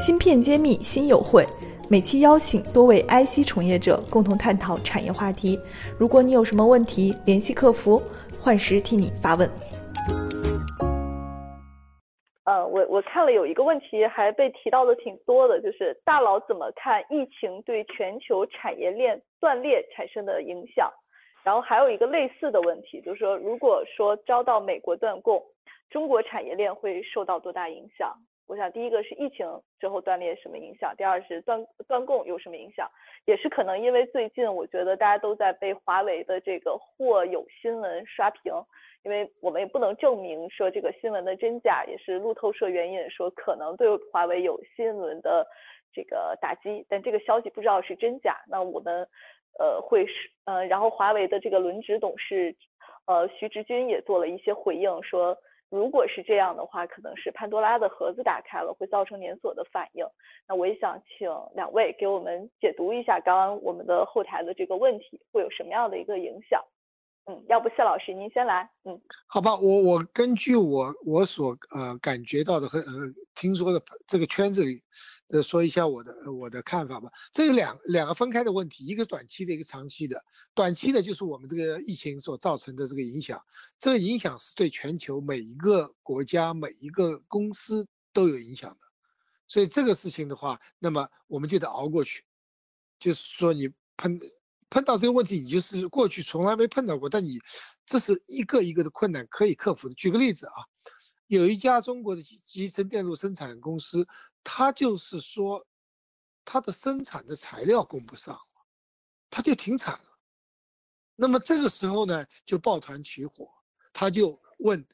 芯片揭秘新友会，每期邀请多位 IC 从业者共同探讨产业话题。如果你有什么问题，联系客服，幻时替你发问。呃，我我看了有一个问题还被提到的挺多的，就是大佬怎么看疫情对全球产业链断裂产生的影响？然后还有一个类似的问题，就是说，如果说遭到美国断供，中国产业链会受到多大影响？我想第一个是疫情之后断裂什么影响，第二是断断供有什么影响？也是可能因为最近我觉得大家都在被华为的这个或有新闻刷屏，因为我们也不能证明说这个新闻的真假，也是路透社援引说可能对华为有新闻的这个打击，但这个消息不知道是真假。那我们。呃，会是呃，然后华为的这个轮值董事，呃，徐直军也做了一些回应，说如果是这样的话，可能是潘多拉的盒子打开了，会造成连锁的反应。那我也想请两位给我们解读一下刚刚我们的后台的这个问题会有什么样的一个影响？嗯，要不谢老师您先来。嗯，好吧，我我根据我我所呃感觉到的和呃听说的这个圈子里。呃，说一下我的我的看法吧。这个两两个分开的问题，一个短期的，一个长期的。短期的就是我们这个疫情所造成的这个影响，这个影响是对全球每一个国家、每一个公司都有影响的。所以这个事情的话，那么我们就得熬过去。就是说，你喷碰到这个问题，你就是过去从来没碰到过，但你这是一个一个的困难可以克服的。举个例子啊。有一家中国的集集成电路生产公司，他就是说，他的生产的材料供不上了，他就停产了。那么这个时候呢，就抱团取火，他就问，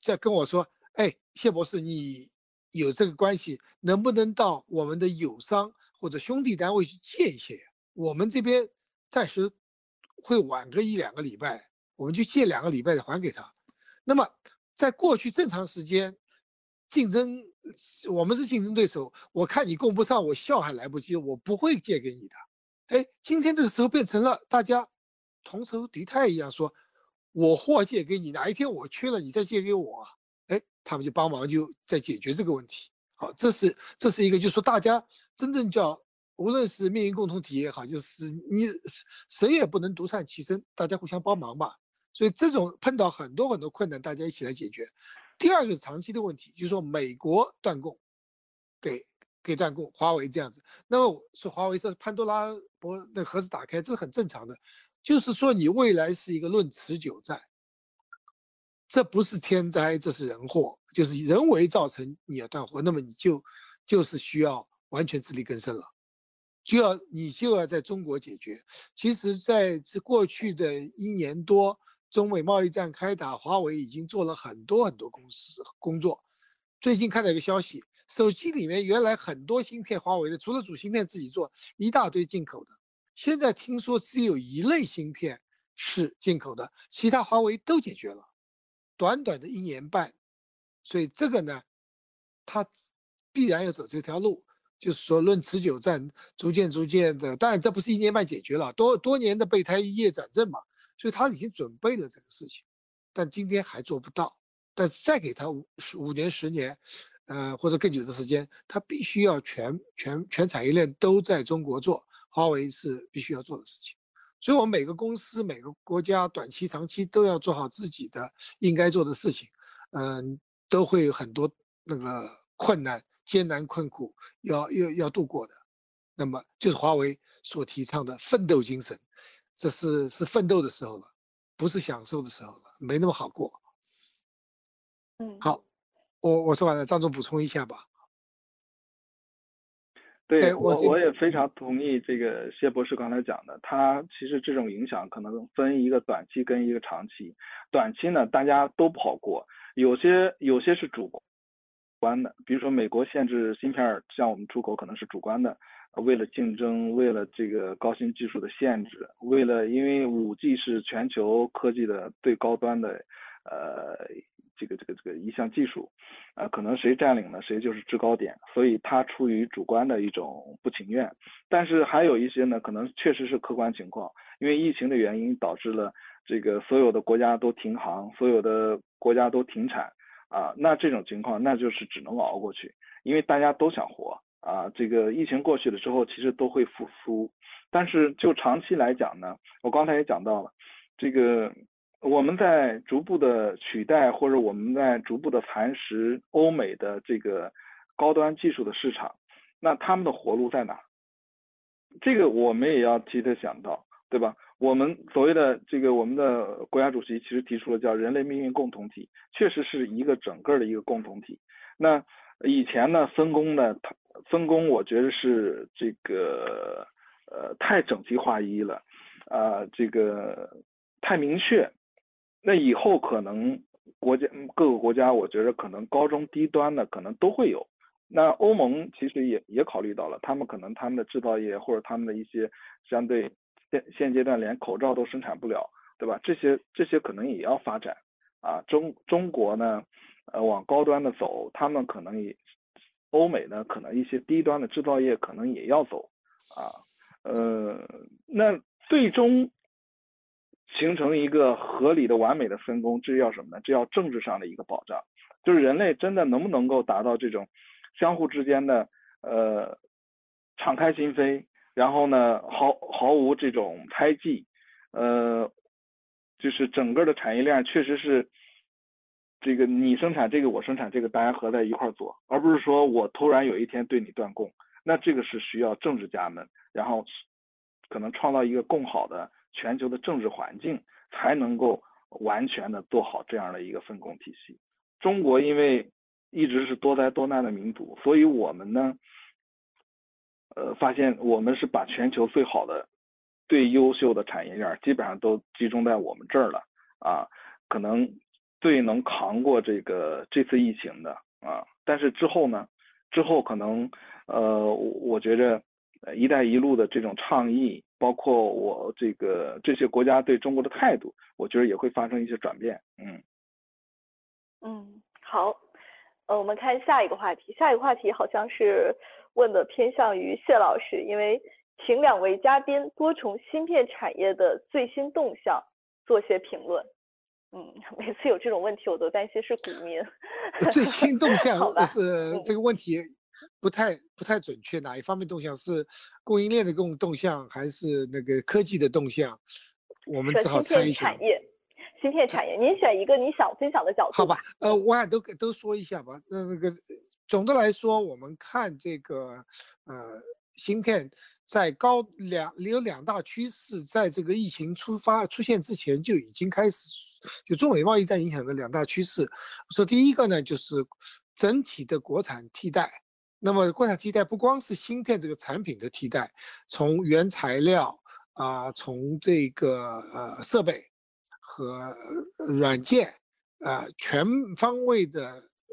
在跟我说：“哎，谢博士，你有这个关系，能不能到我们的友商或者兄弟单位去借一些？我们这边暂时会晚个一两个礼拜，我们就借两个礼拜还给他。”那么。在过去正常时间，竞争我们是竞争对手，我看你供不上，我笑还来不及，我不会借给你的。哎，今天这个时候变成了大家同仇敌忾一样，说我货借给你，哪一天我缺了，你再借给我。哎，他们就帮忙就在解决这个问题。好，这是这是一个，就是说大家真正叫无论是命运共同体也好，就是你谁也不能独善其身，大家互相帮忙吧。所以这种碰到很多很多困难，大家一起来解决。第二个是长期的问题，就是说美国断供，给给断供，华为这样子。那么说华为是潘多拉博那盒子打开，这是很正常的。就是说你未来是一个论持久战，这不是天灾，这是人祸，就是人为造成你要断货，那么你就就是需要完全自力更生了，就要你就要在中国解决。其实在这过去的一年多。中美贸易战开打，华为已经做了很多很多公司工作。最近看到一个消息，手机里面原来很多芯片，华为的除了主芯片自己做，一大堆进口的。现在听说只有一类芯片是进口的，其他华为都解决了。短短的一年半，所以这个呢，它必然要走这条路，就是说论持久战，逐渐逐渐的。当然这不是一年半解决了，多多年的备胎一夜转正嘛。所以他已经准备了这个事情，但今天还做不到。但是再给他五五年、十年，呃，或者更久的时间，他必须要全全全产业链都在中国做。华为是必须要做的事情。所以，我们每个公司、每个国家，短期、长期都要做好自己的应该做的事情。嗯，都会有很多那个困难、艰难、困苦要要要度过的。那么，就是华为所提倡的奋斗精神。这是是奋斗的时候了，不是享受的时候了，没那么好过。嗯，好，我我说完了，张总补充一下吧。对我我也非常同意这个谢博士刚才讲的，他其实这种影响可能分一个短期跟一个长期。短期呢，大家都不好过，有些有些是主观的，比如说美国限制芯片向我们出口可能是主观的。为了竞争，为了这个高新技术的限制，为了因为五 G 是全球科技的最高端的，呃，这个这个这个一项技术，呃，可能谁占领了谁就是制高点，所以他出于主观的一种不情愿。但是还有一些呢，可能确实是客观情况，因为疫情的原因导致了这个所有的国家都停航，所有的国家都停产。啊，那这种情况那就是只能熬过去，因为大家都想活啊。这个疫情过去了之后，其实都会复苏，但是就长期来讲呢，我刚才也讲到了，这个我们在逐步的取代或者我们在逐步的蚕食欧美的这个高端技术的市场，那他们的活路在哪？这个我们也要提的想到，对吧？我们所谓的这个我们的国家主席其实提出了叫人类命运共同体，确实是一个整个的一个共同体。那以前呢分工呢，分工我觉得是这个呃太整齐划一了，啊这个太明确。那以后可能国家各个国家，我觉得可能高中低端的可能都会有。那欧盟其实也也考虑到了，他们可能他们的制造业或者他们的一些相对现现阶段连口罩都生产不了，对吧？这些这些可能也要发展啊。中中国呢，呃，往高端的走，他们可能也欧美呢，可能一些低端的制造业可能也要走啊。呃，那最终形成一个合理的完美的分工，这要什么呢？这要政治上的一个保障，就是人类真的能不能够达到这种。相互之间的呃敞开心扉，然后呢毫毫无这种猜忌，呃就是整个的产业链确实是这个你生产这个我生产这个大家合在一块做，而不是说我突然有一天对你断供，那这个是需要政治家们，然后可能创造一个更好的全球的政治环境，才能够完全的做好这样的一个分工体系。中国因为。一直是多灾多难的民族，所以我们呢，呃，发现我们是把全球最好的、最优秀的产业链基本上都集中在我们这儿了啊，可能最能扛过这个这次疫情的啊。但是之后呢，之后可能呃，我觉着“一带一路”的这种倡议，包括我这个这些国家对中国的态度，我觉得也会发生一些转变。嗯，嗯，好。呃，我们看下一个话题，下一个话题好像是问的偏向于谢老师，因为请两位嘉宾多从芯片产业的最新动向做些评论。嗯，每次有这种问题，我都担心是股民。最新动向是这个问题不太不太准确，哪一方面动向是供应链的动动向，还是那个科技的动向？我们只好猜一下。芯片产业，您选一个你想分享的角度。好吧，呃，我俩都都说一下吧。那那个总的来说，我们看这个呃芯片在高两有两大趋势，在这个疫情出发出现之前就已经开始，就中美贸易战影响的两大趋势。说第一个呢，就是整体的国产替代。那么国产替代不光是芯片这个产品的替代，从原材料啊，从这个呃设备。和软件，呃，全方位的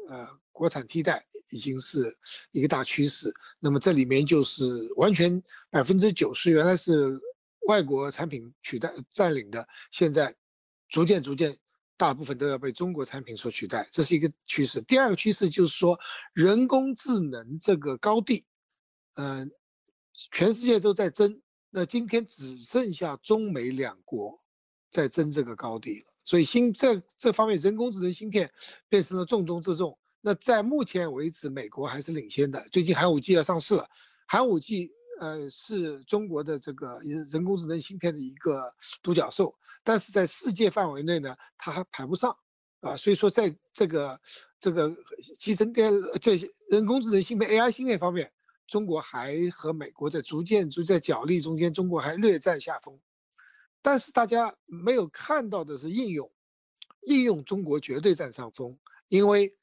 呃国产替代已经是一个大趋势。那么这里面就是完全百分之九十原来是外国产品取代占领的，现在逐渐逐渐大部分都要被中国产品所取代，这是一个趋势。第二个趋势就是说人工智能这个高地，嗯，全世界都在争，那今天只剩下中美两国。在争这个高地了，所以芯这这方面人工智能芯片变成了重中之重。那在目前为止，美国还是领先的。最近寒武纪要上市了，寒武纪呃是中国的这个人工智能芯片的一个独角兽，但是在世界范围内呢，它还排不上啊。所以说，在这个这个集成电这些人工智能芯片 AI 芯片方面，中国还和美国在逐渐逐在角力中间，中国还略占下风。但是大家没有看到的是应用，应用中国绝对占上风，因为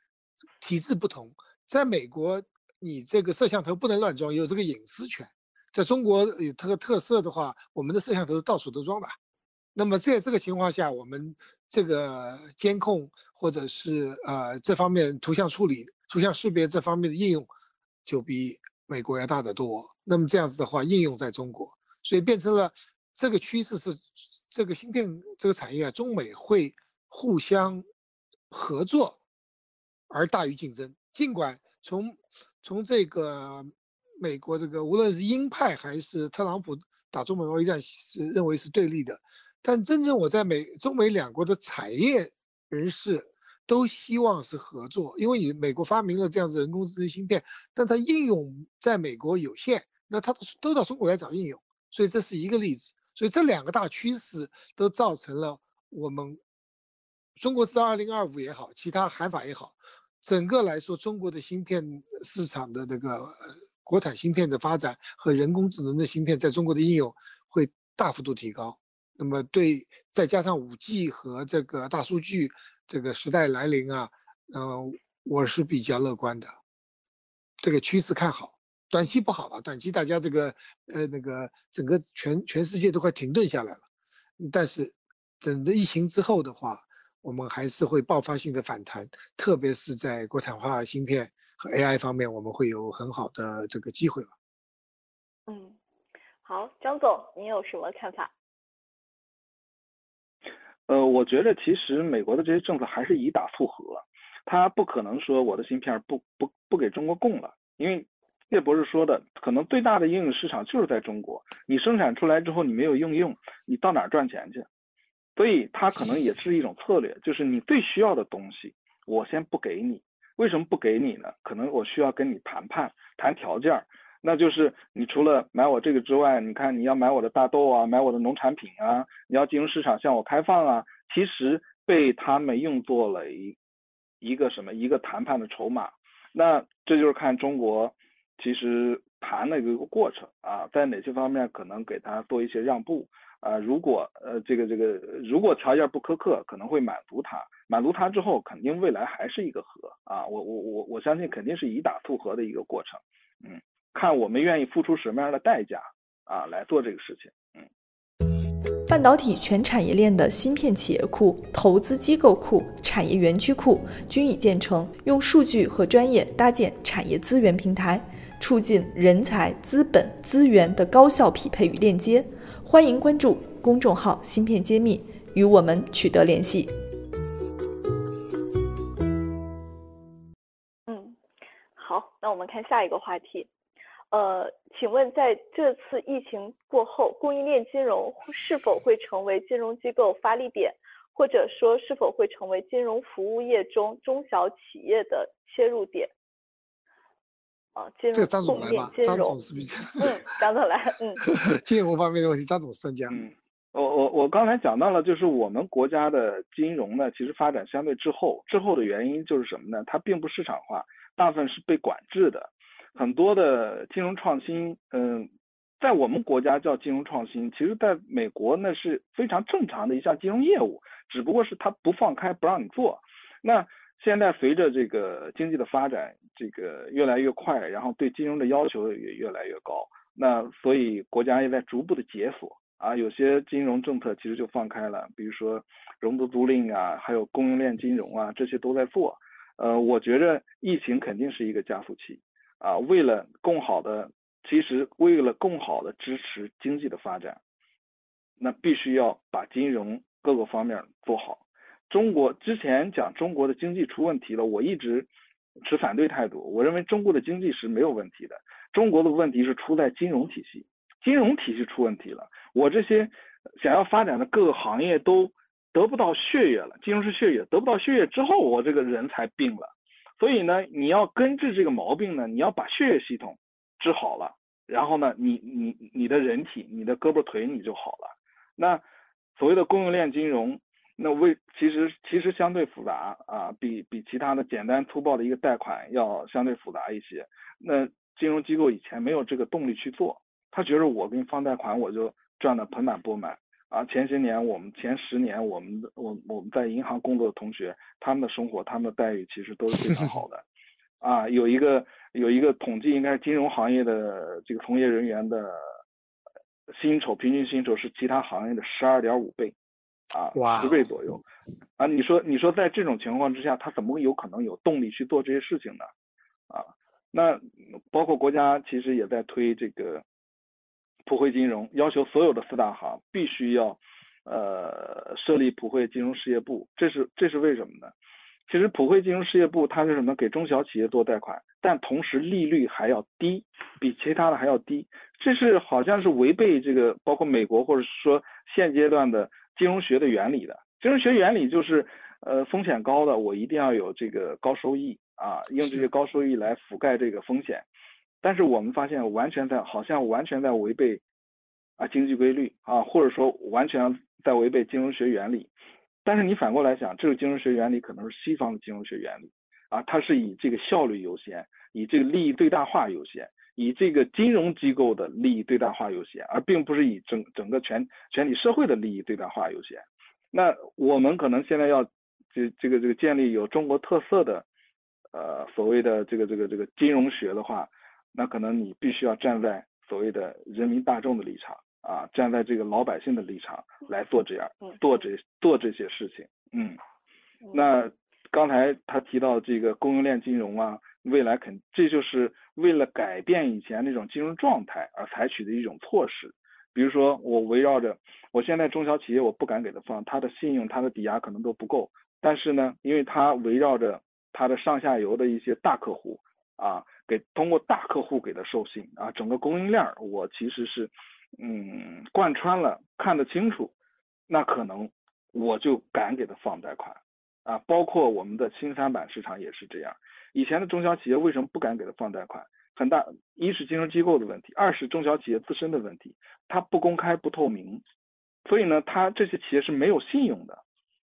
体制不同。在美国，你这个摄像头不能乱装，有这个隐私权；在中国有这个特色的话，我们的摄像头到处都装的。那么在这个情况下，我们这个监控或者是呃这方面图像处理、图像识别这方面的应用，就比美国要大得多。那么这样子的话，应用在中国，所以变成了。这个趋势是这个芯片这个产业啊，中美会互相合作而大于竞争。尽管从从这个美国这个无论是鹰派还是特朗普打中美贸易战是认为是对立的，但真正我在美中美两国的产业人士都希望是合作，因为你美国发明了这样子人工智能芯片，但它应用在美国有限，那它都到中国来找应用，所以这是一个例子。所以这两个大趋势都造成了我们中国是二零二五也好，其他喊法也好，整个来说中国的芯片市场的这个国产芯片的发展和人工智能的芯片在中国的应用会大幅度提高。那么对，再加上五 G 和这个大数据。这个时代来临啊，嗯，我是比较乐观的，这个趋势看好。短期不好了，短期大家这个呃那个整个全全世界都快停顿下来了。但是等着疫情之后的话，我们还是会爆发性的反弹，特别是在国产化芯片和 AI 方面，我们会有很好的这个机会吧。嗯，好，张总，您有什么看法？呃，我觉得其实美国的这些政策还是以打促和，他不可能说我的芯片不不不给中国供了，因为叶博士说的，可能最大的应用市场就是在中国，你生产出来之后你没有应用，你到哪赚钱去？所以他可能也是一种策略，就是你最需要的东西我先不给你，为什么不给你呢？可能我需要跟你谈判谈条件儿。那就是你除了买我这个之外，你看你要买我的大豆啊，买我的农产品啊，你要金融市场向我开放啊，其实被他们用作了一一个什么一个谈判的筹码。那这就是看中国其实谈的一个过程啊，在哪些方面可能给他做一些让步啊？如果呃这个这个如果条件不苛刻，可能会满足他，满足他之后，肯定未来还是一个和啊。我我我我相信肯定是以打促和的一个过程，嗯。看我们愿意付出什么样的代价啊，来做这个事情。嗯，半导体全产业链的芯片企业库、投资机构库、产业园区库均已建成，用数据和专业搭建产业资源平台，促进人才、资本、资源的高效匹配与链接。欢迎关注公众号“芯片揭秘”，与我们取得联系。嗯，好，那我们看下一个话题。呃，请问在这次疫情过后，供应链金融是否会成为金融机构发力点，或者说是否会成为金融服务业中中小企业的切入点？啊，金融张总来吧，张总是比较嗯，张总来，嗯，金融方面的问题，张总专家。嗯，我我我刚才讲到了，就是我们国家的金融呢，其实发展相对滞后，滞后的原因就是什么呢？它并不市场化，大部分是被管制的。很多的金融创新，嗯，在我们国家叫金融创新，其实在美国那是非常正常的一项金融业务，只不过是他不放开不让你做。那现在随着这个经济的发展，这个越来越快，然后对金融的要求也越来越高，那所以国家也在逐步的解锁啊，有些金融政策其实就放开了，比如说融资租赁啊，还有供应链金融啊，这些都在做。呃，我觉着疫情肯定是一个加速器。啊，为了更好的，其实为了更好的支持经济的发展，那必须要把金融各个方面做好。中国之前讲中国的经济出问题了，我一直持反对态度。我认为中国的经济是没有问题的，中国的问题是出在金融体系，金融体系出问题了。我这些想要发展的各个行业都得不到血液了，金融是血液，得不到血液之后，我这个人才病了。所以呢，你要根治这个毛病呢，你要把血液系统治好了，然后呢，你你你的人体，你的胳膊腿你就好了。那所谓的供应链金融，那为其实其实相对复杂啊，比比其他的简单粗暴的一个贷款要相对复杂一些。那金融机构以前没有这个动力去做，他觉得我给你放贷款我就赚得盆满钵满。啊，前些年我们前十年，我们的我我们在银行工作的同学，他们的生活，他们的待遇其实都是非常好的。啊，有一个有一个统计，应该是金融行业的这个从业人员的薪酬，平均薪酬是其他行业的十二点五倍，啊，十倍左右。啊，你说你说在这种情况之下，他怎么有可能有动力去做这些事情呢？啊，那包括国家其实也在推这个。普惠金融要求所有的四大行必须要，呃，设立普惠金融事业部，这是这是为什么呢？其实普惠金融事业部它是什么？给中小企业做贷款，但同时利率还要低，比其他的还要低。这是好像是违背这个包括美国或者说现阶段的金融学的原理的。金融学原理就是呃，风险高的我一定要有这个高收益啊，用这些高收益来覆盖这个风险。但是我们发现完全在好像完全在违背啊经济规律啊，或者说完全在违背金融学原理。但是你反过来想，这个金融学原理可能是西方的金融学原理啊，它是以这个效率优先，以这个利益最大化优先，以这个金融机构的利益最大化优先，而并不是以整整个全全体社会的利益最大化优先。那我们可能现在要这这个这个建立有中国特色的呃所谓的这个这个这个金融学的话。那可能你必须要站在所谓的人民大众的立场啊，站在这个老百姓的立场来做这样做这做这些事情。嗯，那刚才他提到这个供应链金融啊，未来肯这就是为了改变以前那种金融状态而采取的一种措施。比如说，我围绕着我现在中小企业，我不敢给他放，他的信用、他的抵押可能都不够。但是呢，因为他围绕着他的上下游的一些大客户啊。给通过大客户给的授信啊，整个供应链我其实是，嗯，贯穿了看得清楚，那可能我就敢给他放贷款啊，包括我们的新三板市场也是这样。以前的中小企业为什么不敢给他放贷款？很大一是金融机构的问题，二是中小企业自身的问题，它不公开不透明，所以呢，它这些企业是没有信用的，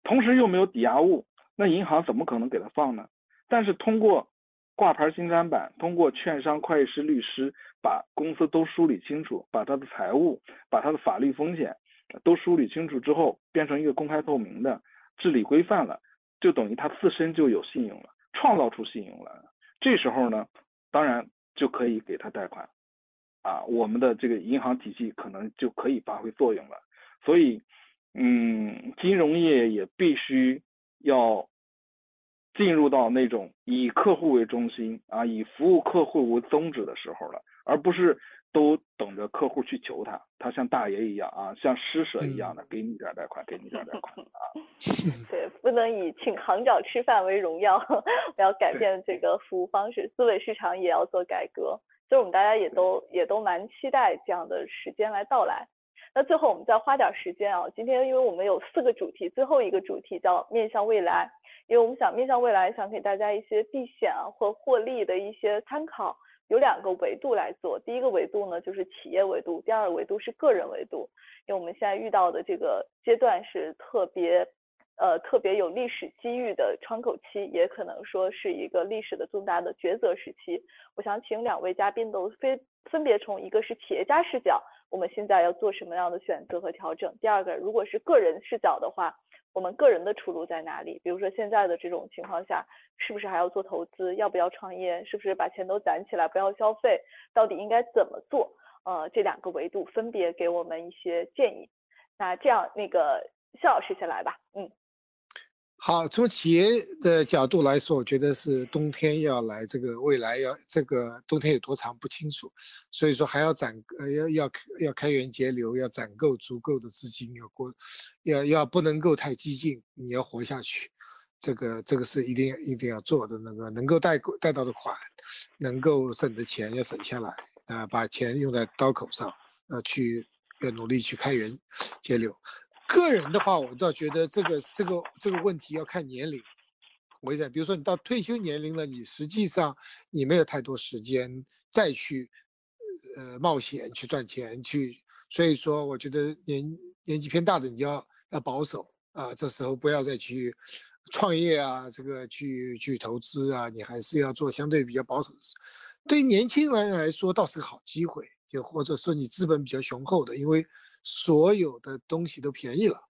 同时又没有抵押物，那银行怎么可能给他放呢？但是通过挂牌新三板，通过券商、会计师、律师把公司都梳理清楚，把他的财务、把他的法律风险都梳理清楚之后，变成一个公开透明的治理规范了，就等于他自身就有信用了，创造出信用来。这时候呢，当然就可以给他贷款，啊，我们的这个银行体系可能就可以发挥作用了。所以，嗯，金融业也必须要。进入到那种以客户为中心啊，以服务客户为宗旨的时候了，而不是都等着客户去求他，他像大爷一样啊，像施舍一样的给你点贷款，给你点贷款啊。对，不能以请行长吃饭为荣耀，我要改变这个服务方式，资本市场也要做改革。所以我们大家也都也都蛮期待这样的时间来到来。那最后我们再花点时间啊，今天因为我们有四个主题，最后一个主题叫面向未来。因为我们想面向未来，想给大家一些避险啊或获利的一些参考，有两个维度来做。第一个维度呢就是企业维度，第二个维度是个人维度。因为我们现在遇到的这个阶段是特别，呃特别有历史机遇的窗口期，也可能说是一个历史的重大的抉择时期。我想请两位嘉宾都分分别从一个是企业家视角，我们现在要做什么样的选择和调整；第二个，如果是个人视角的话。我们个人的出路在哪里？比如说现在的这种情况下，是不是还要做投资？要不要创业？是不是把钱都攒起来，不要消费？到底应该怎么做？呃，这两个维度分别给我们一些建议。那这样，那个肖老师先来吧。嗯。好，从企业的角度来说，我觉得是冬天要来，这个未来要这个冬天有多长不清楚，所以说还要攒呃要要要开源节流，要攒够足够的资金，要过要要不能够太激进，你要活下去，这个这个是一定一定要做的那个能够贷贷到的款，能够省的钱要省下来啊，把钱用在刀口上，呃去要努力去开源节流。个人的话，我倒觉得这个这个这个问题要看年龄。我讲，比如说你到退休年龄了，你实际上你没有太多时间再去呃冒险去赚钱去，所以说我觉得年年纪偏大的你要要保守啊，这时候不要再去创业啊，这个去去投资啊，你还是要做相对比较保守的事。对年轻人来说倒是个好机会，就或者说你资本比较雄厚的，因为。所有的东西都便宜了，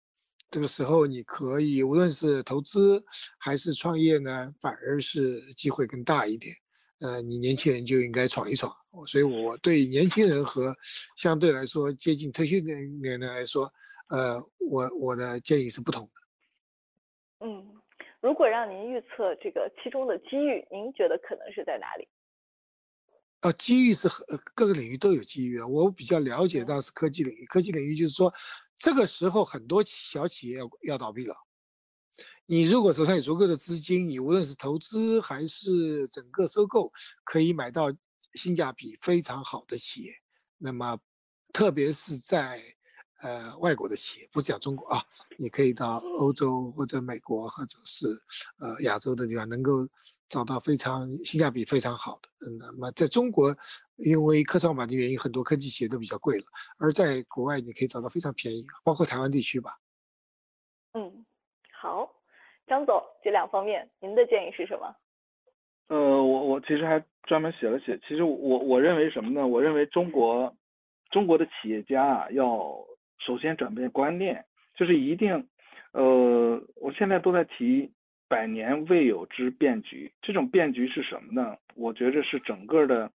这个时候你可以无论是投资还是创业呢，反而是机会更大一点。呃，你年轻人就应该闯一闯。所以我对年轻人和相对来说接近退休年龄来说，呃，我我的建议是不同的。嗯，如果让您预测这个其中的机遇，您觉得可能是在哪里？呃，机遇是呃各个领域都有机遇啊。我比较了解到是科技领域，科技领域就是说，这个时候很多小企业要要倒闭了。你如果手上有足够的资金，你无论是投资还是整个收购，可以买到性价比非常好的企业。那么，特别是在呃外国的企业，不是讲中国啊，你可以到欧洲或者美国或者是呃亚洲的地方，能够找到非常性价比非常好的。嗯，那么在中国，因为科创板的原因，很多科技企业都比较贵了，而在国外你可以找到非常便宜，包括台湾地区吧。嗯，好，张总，这两方面您的建议是什么？呃，我我其实还专门写了写，其实我我认为什么呢？我认为中国中国的企业家啊，要首先转变观念，就是一定，呃，我现在都在提百年未有之变局，这种变局是什么呢？我觉着是整个的。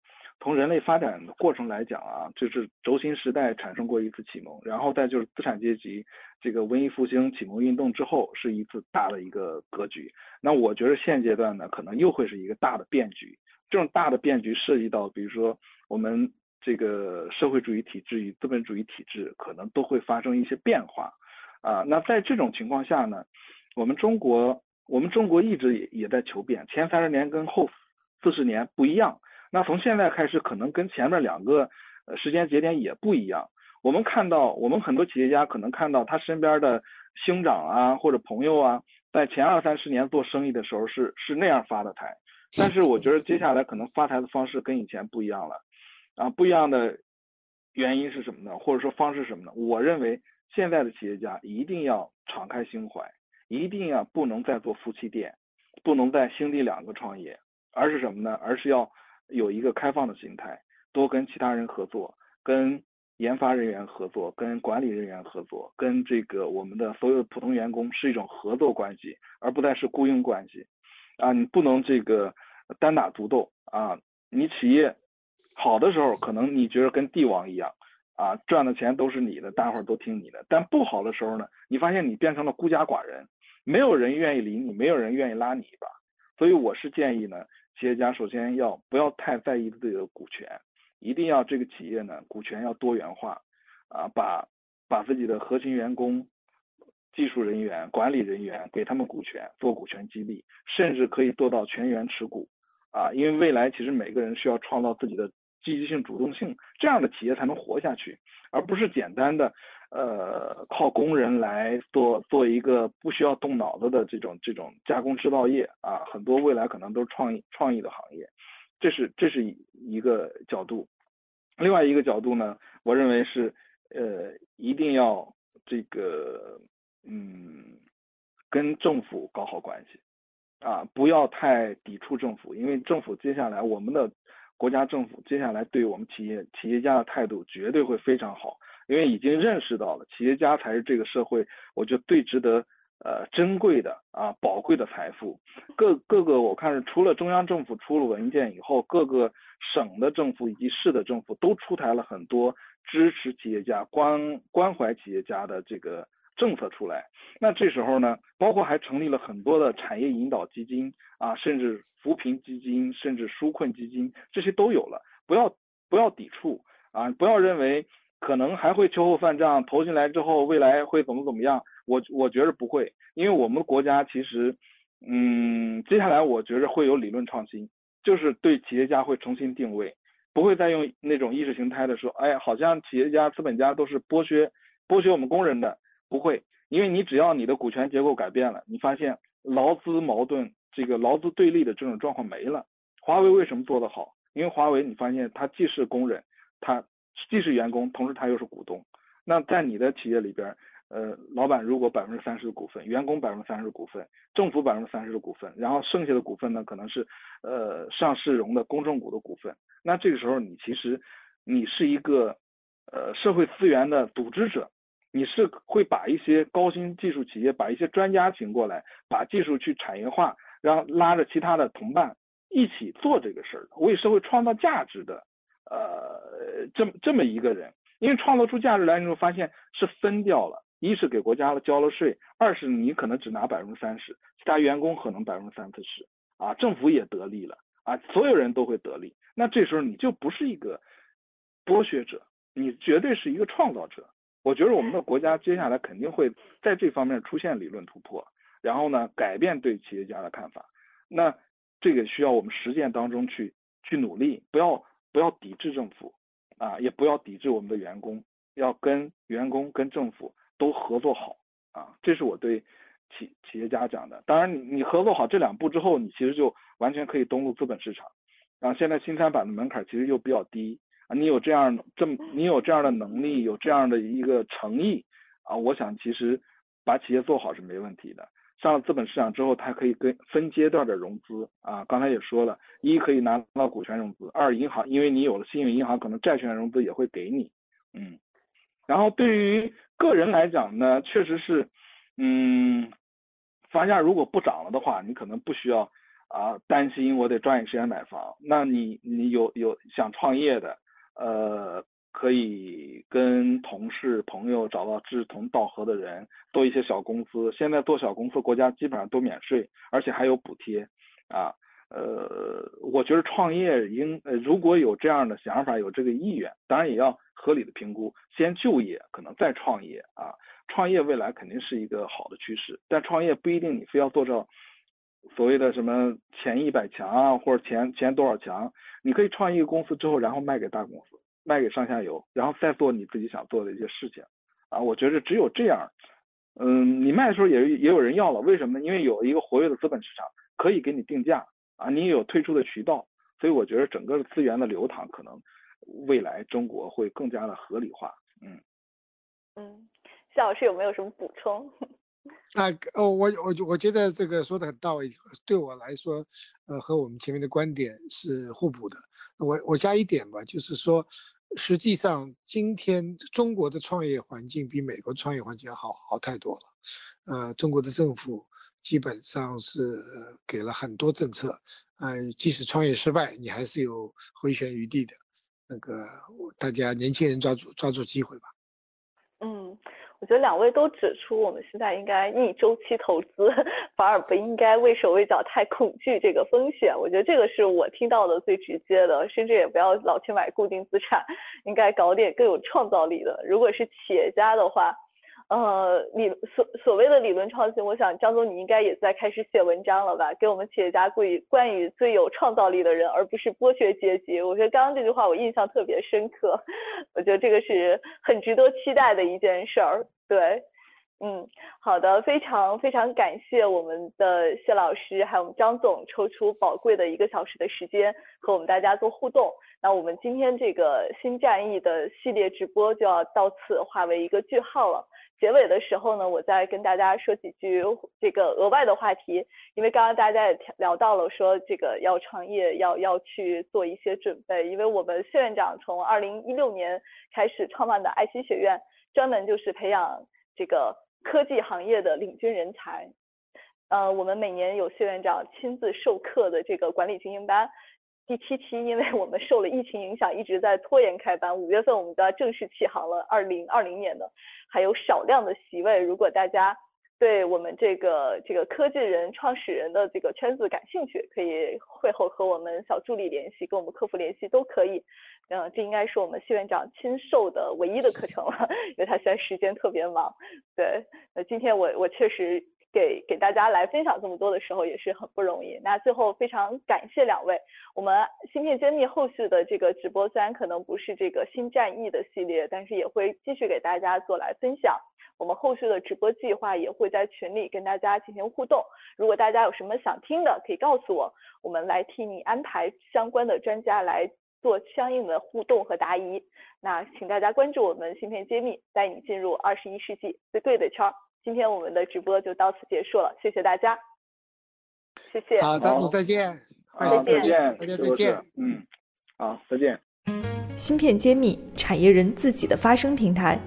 从人类发展的过程来讲啊，就是轴心时代产生过一次启蒙，然后再就是资产阶级这个文艺复兴启蒙运动之后是一次大的一个格局。那我觉得现阶段呢，可能又会是一个大的变局。这种大的变局涉及到，比如说我们这个社会主义体制与资本主义体制可能都会发生一些变化啊。那在这种情况下呢，我们中国我们中国一直也也在求变，前三十年跟后四十年不一样。那从现在开始，可能跟前面两个时间节点也不一样。我们看到，我们很多企业家可能看到他身边的兄长啊或者朋友啊，在前二三十年做生意的时候是是那样发的财，但是我觉得接下来可能发财的方式跟以前不一样了。啊，不一样的原因是什么呢？或者说方式什么呢？我认为现在的企业家一定要敞开心怀，一定要不能再做夫妻店，不能再兄弟两个创业，而是什么呢？而是要。有一个开放的心态，多跟其他人合作，跟研发人员合作，跟管理人员合作，跟这个我们的所有普通员工是一种合作关系，而不再是雇佣关系。啊，你不能这个单打独斗啊！你企业好的时候，可能你觉得跟帝王一样啊，赚的钱都是你的，大伙儿都听你的。但不好的时候呢，你发现你变成了孤家寡人，没有人愿意理你，没有人愿意拉你一把。所以我是建议呢。企业家首先要不要太在意自己的股权，一定要这个企业呢股权要多元化，啊把把自己的核心员工、技术人员、管理人员给他们股权做股权激励，甚至可以做到全员持股，啊因为未来其实每个人需要创造自己的积极性、主动性，这样的企业才能活下去，而不是简单的。呃，靠工人来做做一个不需要动脑子的这种这种加工制造业啊，很多未来可能都是创意创意的行业，这是这是一个角度。另外一个角度呢，我认为是呃一定要这个嗯跟政府搞好关系啊，不要太抵触政府，因为政府接下来我们的国家政府接下来对我们企业企业家的态度绝对会非常好。因为已经认识到了，企业家才是这个社会，我觉得最值得呃珍贵的啊宝贵的财富。各各个我看是除了中央政府出了文件以后，各个省的政府以及市的政府都出台了很多支持企业家、关关怀企业家的这个政策出来。那这时候呢，包括还成立了很多的产业引导基金啊，甚至扶贫基金，甚至纾困基金，这些都有了。不要不要抵触啊，不要认为。可能还会秋后算账，投进来之后未来会怎么怎么样？我我觉得不会，因为我们国家其实，嗯，接下来我觉得会有理论创新，就是对企业家会重新定位，不会再用那种意识形态的说，哎，好像企业家、资本家都是剥削剥削我们工人的，不会，因为你只要你的股权结构改变了，你发现劳资矛盾、这个劳资对立的这种状况没了。华为为什么做得好？因为华为你发现它既是工人，它。既是员工，同时它又是股东。那在你的企业里边，呃，老板如果百分之三十的股份，员工百分之三十的股份，政府百分之三十的股份，然后剩下的股份呢，可能是呃上市融的公众股的股份。那这个时候，你其实你是一个呃社会资源的组织者，你是会把一些高新技术企业，把一些专家请过来，把技术去产业化，然后拉着其他的同伴一起做这个事儿，为社会创造价值的。呃，这么这么一个人，因为创造出价值来，你会发现是分掉了，一是给国家交了税，二是你可能只拿百分之三十，其他员工可能百分之三四十，啊，政府也得利了，啊，所有人都会得利。那这时候你就不是一个剥削者，你绝对是一个创造者。我觉得我们的国家接下来肯定会在这方面出现理论突破，然后呢，改变对企业家的看法。那这个需要我们实践当中去去努力，不要。不要抵制政府，啊，也不要抵制我们的员工，要跟员工、跟政府都合作好啊，这是我对企企业家讲的。当然，你你合作好这两步之后，你其实就完全可以登陆资本市场。然后现在新三板的门槛其实又比较低啊，你有这样这么你有这样的能力，有这样的一个诚意啊，我想其实把企业做好是没问题的。上了资本市场之后，它可以跟分阶段的融资啊，刚才也说了，一可以拿到股权融资，二银行因为你有了信用，银行可能债权融资也会给你，嗯，然后对于个人来讲呢，确实是，嗯，房价如果不涨了的话，你可能不需要啊担心我得抓紧时间买房，那你你有有想创业的，呃。可以跟同事、朋友找到志同道合的人，做一些小公司。现在做小公司，国家基本上都免税，而且还有补贴，啊，呃，我觉得创业应，呃，如果有这样的想法，有这个意愿，当然也要合理的评估，先就业，可能再创业啊。创业未来肯定是一个好的趋势，但创业不一定你非要做到所谓的什么前一百强啊，或者前前多少强，你可以创一个公司之后，然后卖给大公司。卖给上下游，然后再做你自己想做的一些事情，啊，我觉得只有这样，嗯，你卖的时候也也有人要了，为什么呢？因为有一个活跃的资本市场可以给你定价，啊，你有退出的渠道，所以我觉得整个资源的流淌可能未来中国会更加的合理化，嗯嗯，谢老师有没有什么补充？啊，哦，我我我觉得这个说的很到位，对我来说，呃，和我们前面的观点是互补的。我我加一点吧，就是说。实际上，今天中国的创业环境比美国创业环境要好好太多了。呃，中国的政府基本上是给了很多政策，呃，即使创业失败，你还是有回旋余地的。那个，大家年轻人抓住抓住机会吧。我觉得两位都指出，我们现在应该逆周期投资，反而不应该畏手畏脚，太恐惧这个风险。我觉得这个是我听到的最直接的，甚至也不要老去买固定资产，应该搞点更有创造力的。如果是企业家的话。呃，理所所谓的理论创新，我想张总你应该也在开始写文章了吧？给我们企业家关于关于最有创造力的人，而不是剥削阶级。我觉得刚刚这句话我印象特别深刻，我觉得这个是很值得期待的一件事儿。对，嗯，好的，非常非常感谢我们的谢老师还有我们张总抽出宝贵的一个小时的时间和我们大家做互动。那我们今天这个新战役的系列直播就要到此化为一个句号了。结尾的时候呢，我再跟大家说几句这个额外的话题，因为刚刚大家也聊到了说这个要创业要要去做一些准备，因为我们谢院长从二零一六年开始创办的爱心学院，专门就是培养这个科技行业的领军人才，呃，我们每年有谢院长亲自授课的这个管理精英班。第七期，因为我们受了疫情影响，一直在拖延开班。五月份我们就要正式起航了，二零二零年的还有少量的席位。如果大家对我们这个这个科技人创始人的这个圈子感兴趣，可以会后和我们小助理联系，跟我们客服联系都可以。嗯，这应该是我们谢院长亲授的唯一的课程了，因为他现在时间特别忙。对，那今天我我确实。给给大家来分享这么多的时候也是很不容易。那最后非常感谢两位，我们芯片揭秘后续的这个直播虽然可能不是这个新战役的系列，但是也会继续给大家做来分享。我们后续的直播计划也会在群里跟大家进行互动。如果大家有什么想听的，可以告诉我，我们来替你安排相关的专家来做相应的互动和答疑。那请大家关注我们芯片揭秘，带你进入二十一世纪最对的圈儿。今天我们的直播就到此结束了，谢谢大家，谢谢。好，张总再见，再见，大家再见，嗯，好，再见。芯片揭秘，产业人自己的发声平台，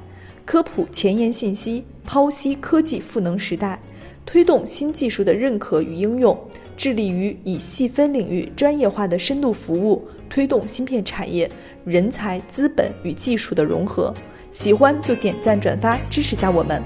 科普前沿信息，剖析科技赋能时代，推动新技术的认可与应用，致力于以细分领域专业化的深度服务，推动芯片产业人才、资本与技术的融合。喜欢就点赞转发支持下我们。